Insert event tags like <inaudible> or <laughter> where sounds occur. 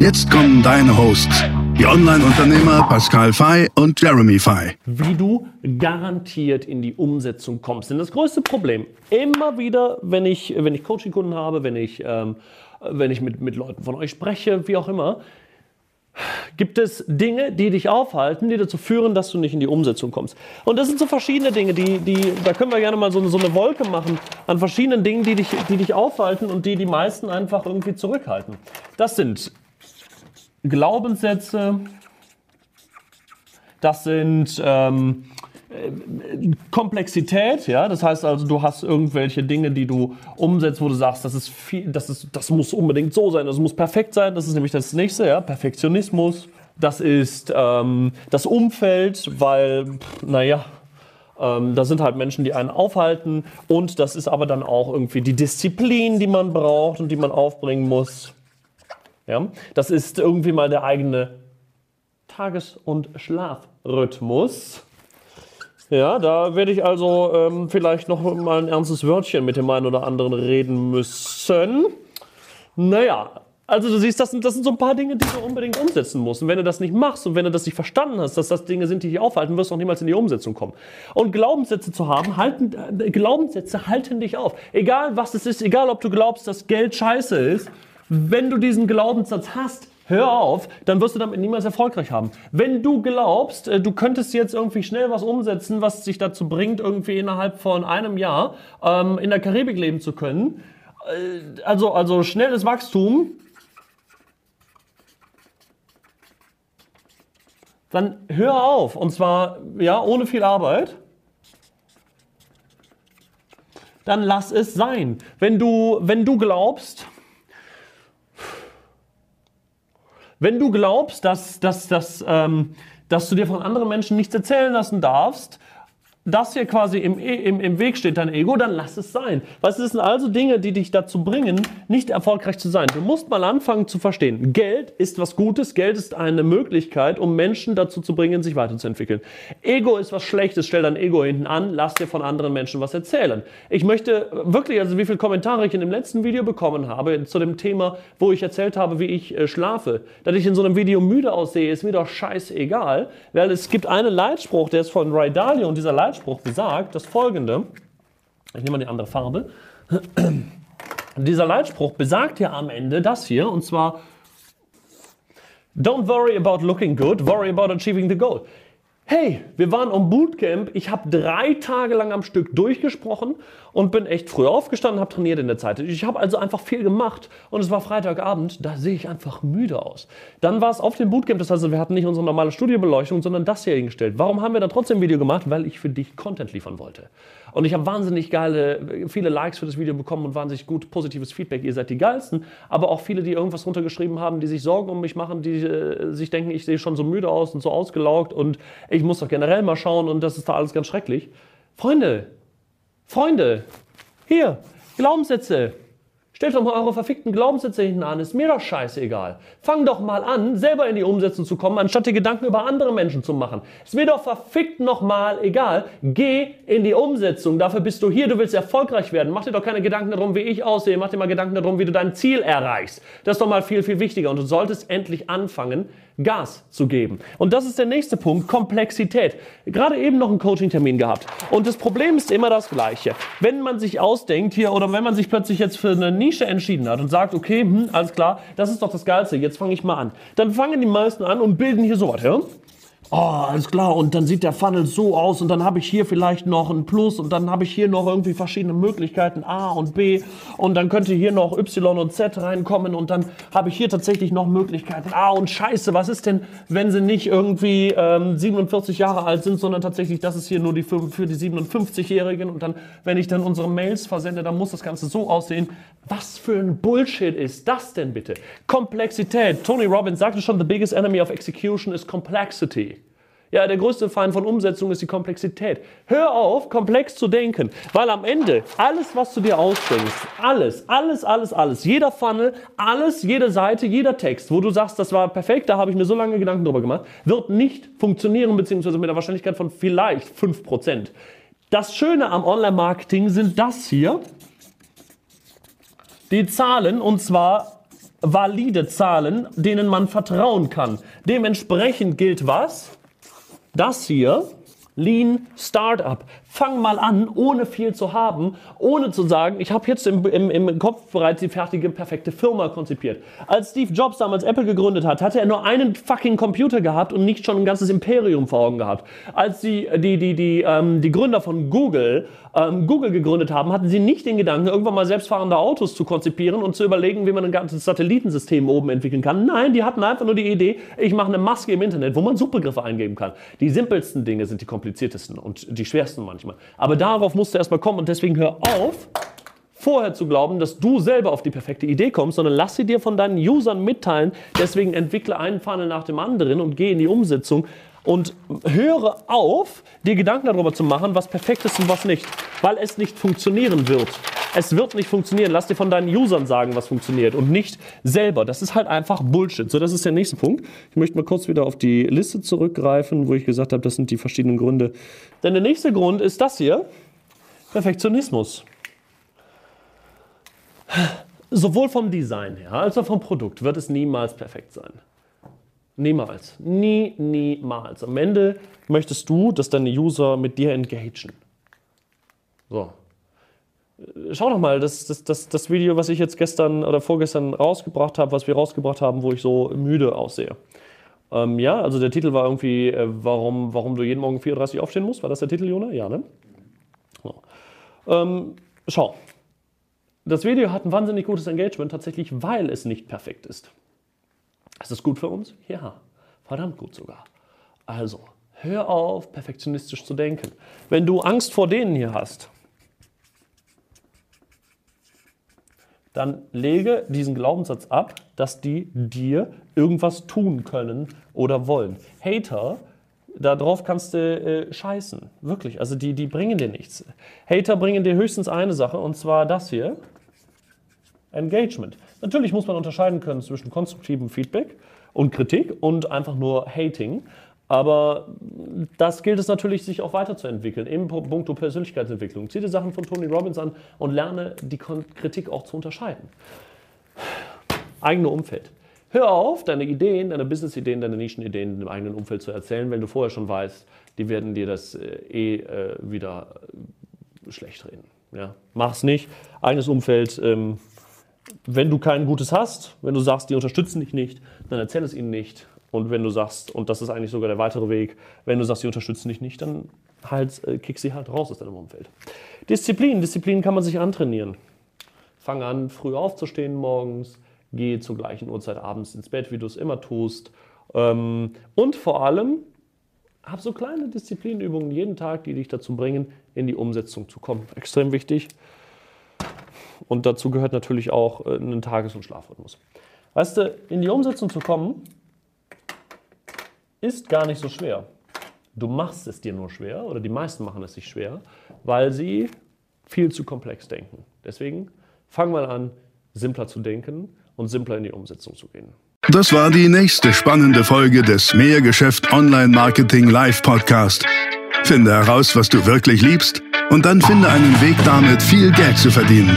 Jetzt kommen deine Hosts, die Online-Unternehmer Pascal Fay und Jeremy Fay. Wie du garantiert in die Umsetzung kommst. Denn das größte Problem, immer wieder, wenn ich, wenn ich Coaching-Kunden habe, wenn ich, ähm, wenn ich mit, mit Leuten von euch spreche, wie auch immer, gibt es Dinge, die dich aufhalten, die dazu führen, dass du nicht in die Umsetzung kommst. Und das sind so verschiedene Dinge, die, die, da können wir gerne mal so, so eine Wolke machen an verschiedenen Dingen, die dich, die dich aufhalten und die die meisten einfach irgendwie zurückhalten. Das sind Glaubenssätze, das sind ähm, Komplexität, ja, das heißt also, du hast irgendwelche Dinge, die du umsetzt, wo du sagst, das ist viel, das ist, das muss unbedingt so sein, das muss perfekt sein, das ist nämlich das nächste, ja, Perfektionismus. Das ist ähm, das Umfeld, weil, naja, ähm, da sind halt Menschen, die einen aufhalten. Und das ist aber dann auch irgendwie die Disziplin, die man braucht und die man aufbringen muss. Ja? Das ist irgendwie mal der eigene Tages- und Schlafrhythmus. Ja, da werde ich also ähm, vielleicht noch mal ein ernstes Wörtchen mit dem einen oder anderen reden müssen. Naja, also du siehst, das sind, das sind so ein paar Dinge, die du unbedingt umsetzen musst. Und wenn du das nicht machst und wenn du das nicht verstanden hast, dass das Dinge sind, die dich aufhalten, wirst du auch niemals in die Umsetzung kommen. Und Glaubenssätze zu haben, halten, äh, Glaubenssätze halten dich auf. Egal was es ist, egal ob du glaubst, dass Geld scheiße ist, wenn du diesen Glaubenssatz hast, hör auf, dann wirst du damit niemals erfolgreich haben. Wenn du glaubst, äh, du könntest jetzt irgendwie schnell was umsetzen, was dich dazu bringt, irgendwie innerhalb von einem Jahr ähm, in der Karibik leben zu können, äh, also, also schnelles Wachstum, dann hör auf. Und zwar, ja, ohne viel Arbeit. Dann lass es sein. Wenn du, wenn du glaubst, Wenn du glaubst, dass, dass, dass, ähm, dass du dir von anderen Menschen nichts erzählen lassen darfst, das hier quasi im, im, im Weg steht, dein Ego, dann lass es sein. Was das sind also Dinge, die dich dazu bringen, nicht erfolgreich zu sein. Du musst mal anfangen zu verstehen, Geld ist was Gutes, Geld ist eine Möglichkeit, um Menschen dazu zu bringen, sich weiterzuentwickeln. Ego ist was Schlechtes, stell dein Ego hinten an, lass dir von anderen Menschen was erzählen. Ich möchte wirklich, also wie viele Kommentare ich in dem letzten Video bekommen habe zu dem Thema, wo ich erzählt habe, wie ich äh, schlafe. Dass ich in so einem Video müde aussehe, ist mir doch scheißegal, weil es gibt einen Leitspruch, der ist von Ray Dalio und dieser Leitspruch Leitspruch besagt das folgende. Ich nehme mal die andere Farbe. <clears throat> Dieser Leitspruch besagt ja am Ende das hier, und zwar Don't worry about looking good, worry about achieving the goal. Hey, wir waren am Bootcamp. Ich habe drei Tage lang am Stück durchgesprochen und bin echt früh aufgestanden, habe trainiert in der Zeit. Ich habe also einfach viel gemacht und es war Freitagabend, da sehe ich einfach müde aus. Dann war es auf dem Bootcamp, das heißt, wir hatten nicht unsere normale Studiobeleuchtung, sondern das hier hingestellt. Warum haben wir dann trotzdem ein Video gemacht? Weil ich für dich Content liefern wollte. Und ich habe wahnsinnig geile, viele Likes für das Video bekommen und wahnsinnig gut positives Feedback. Ihr seid die geilsten. Aber auch viele, die irgendwas runtergeschrieben haben, die sich Sorgen um mich machen, die äh, sich denken, ich sehe schon so müde aus und so ausgelaugt und ich muss doch generell mal schauen und das ist da alles ganz schrecklich. Freunde, Freunde, hier, Glaubenssätze. Stellt doch mal eure verfickten Glaubenssätze hinten an, ist mir doch scheißegal. Fang doch mal an, selber in die Umsetzung zu kommen, anstatt die Gedanken über andere Menschen zu machen. Ist mir doch verfickt nochmal egal. Geh in die Umsetzung, dafür bist du hier, du willst erfolgreich werden. Mach dir doch keine Gedanken darum, wie ich aussehe, mach dir mal Gedanken darum, wie du dein Ziel erreichst. Das ist doch mal viel, viel wichtiger und du solltest endlich anfangen, Gas zu geben. Und das ist der nächste Punkt, Komplexität. Gerade eben noch einen Coaching-Termin gehabt. Und das Problem ist immer das gleiche. Wenn man sich ausdenkt hier oder wenn man sich plötzlich jetzt für eine Nische entschieden hat und sagt, okay, hm, alles klar, das ist doch das Geilste, jetzt fange ich mal an. Dann fangen die meisten an und bilden hier sowas, ja? Oh, alles klar, und dann sieht der Funnel so aus und dann habe ich hier vielleicht noch ein Plus und dann habe ich hier noch irgendwie verschiedene Möglichkeiten A und B und dann könnte hier noch Y und Z reinkommen und dann habe ich hier tatsächlich noch Möglichkeiten A und Scheiße, was ist denn, wenn sie nicht irgendwie ähm, 47 Jahre alt sind, sondern tatsächlich, das ist hier nur die für, für die 57-Jährigen und dann, wenn ich dann unsere Mails versende, dann muss das Ganze so aussehen. Was für ein Bullshit ist das denn bitte? Komplexität. Tony Robbins sagte schon, the biggest enemy of execution is complexity. Ja, der größte Feind von Umsetzung ist die Komplexität. Hör auf, komplex zu denken, weil am Ende alles, was du dir ausdenkst, alles, alles, alles, alles, jeder Funnel, alles, jede Seite, jeder Text, wo du sagst, das war perfekt, da habe ich mir so lange Gedanken drüber gemacht, wird nicht funktionieren, beziehungsweise mit einer Wahrscheinlichkeit von vielleicht 5%. Das Schöne am Online-Marketing sind das hier, die Zahlen, und zwar valide Zahlen, denen man vertrauen kann. Dementsprechend gilt was? Das hier, Lean Startup. Fang mal an, ohne viel zu haben, ohne zu sagen, ich habe jetzt im, im, im Kopf bereits die fertige, perfekte Firma konzipiert. Als Steve Jobs damals Apple gegründet hat, hatte er nur einen fucking Computer gehabt und nicht schon ein ganzes Imperium vor Augen gehabt. Als die, die, die, die, ähm, die Gründer von Google ähm, Google gegründet haben, hatten sie nicht den Gedanken, irgendwann mal selbstfahrende Autos zu konzipieren und zu überlegen, wie man ein ganzes Satellitensystem oben entwickeln kann. Nein, die hatten einfach nur die Idee, ich mache eine Maske im Internet, wo man Suchbegriffe eingeben kann. Die simpelsten Dinge sind die kompliziertesten und die schwersten manchmal. Aber darauf musst du erstmal kommen und deswegen hör auf, vorher zu glauben, dass du selber auf die perfekte Idee kommst, sondern lass sie dir von deinen Usern mitteilen. Deswegen entwickle einen Funnel nach dem anderen und geh in die Umsetzung und höre auf, dir Gedanken darüber zu machen, was perfekt ist und was nicht, weil es nicht funktionieren wird. Es wird nicht funktionieren. Lass dir von deinen Usern sagen, was funktioniert und nicht selber. Das ist halt einfach Bullshit. So, das ist der nächste Punkt. Ich möchte mal kurz wieder auf die Liste zurückgreifen, wo ich gesagt habe, das sind die verschiedenen Gründe. Denn der nächste Grund ist das hier: Perfektionismus. Sowohl vom Design her als auch vom Produkt wird es niemals perfekt sein. Niemals. Nie, niemals. Am Ende möchtest du, dass deine User mit dir engagieren. So. Schau doch mal, das, das, das, das Video, was ich jetzt gestern oder vorgestern rausgebracht habe, was wir rausgebracht haben, wo ich so müde aussehe. Ähm, ja, also der Titel war irgendwie, äh, warum, warum du jeden Morgen 4.30 Uhr aufstehen musst. War das der Titel, Jona? Ja, ne? So. Ähm, schau. Das Video hat ein wahnsinnig gutes Engagement, tatsächlich, weil es nicht perfekt ist. Ist das gut für uns? Ja, verdammt gut sogar. Also, hör auf, perfektionistisch zu denken. Wenn du Angst vor denen hier hast, dann lege diesen Glaubenssatz ab, dass die dir irgendwas tun können oder wollen. Hater, darauf kannst du äh, scheißen. Wirklich. Also die, die bringen dir nichts. Hater bringen dir höchstens eine Sache und zwar das hier. Engagement. Natürlich muss man unterscheiden können zwischen konstruktivem Feedback und Kritik und einfach nur Hating. Aber das gilt es natürlich, sich auch weiterzuentwickeln im Punkto Persönlichkeitsentwicklung. Zieh die Sachen von Tony Robbins an und lerne die Kritik auch zu unterscheiden. Eigene Umfeld. Hör auf, deine Ideen, deine Business-Ideen, deine Nischen-Ideen im eigenen Umfeld zu erzählen, wenn du vorher schon weißt, die werden dir das äh, eh äh, wieder schlecht reden. Ja? Mach's nicht. Eigenes Umfeld. Ähm, wenn du kein gutes hast, wenn du sagst, die unterstützen dich nicht, dann erzähl es ihnen nicht. Und wenn du sagst, und das ist eigentlich sogar der weitere Weg, wenn du sagst, die unterstützen dich nicht, dann halt, äh, kick sie halt raus aus deinem Umfeld. Disziplin. Disziplin kann man sich antrainieren. Fang an, früh aufzustehen morgens, geh zur gleichen Uhrzeit abends ins Bett, wie du es immer tust. Ähm, und vor allem, hab so kleine Disziplinübungen jeden Tag, die dich dazu bringen, in die Umsetzung zu kommen. Extrem wichtig. Und dazu gehört natürlich auch äh, ein Tages- und Schlafrhythmus. Weißt du, in die Umsetzung zu kommen, ist gar nicht so schwer. Du machst es dir nur schwer, oder die meisten machen es sich schwer, weil sie viel zu komplex denken. Deswegen fang mal an, simpler zu denken und simpler in die Umsetzung zu gehen. Das war die nächste spannende Folge des Mehrgeschäft Online Marketing Live Podcast. Finde heraus, was du wirklich liebst und dann finde einen Weg damit, viel Geld zu verdienen.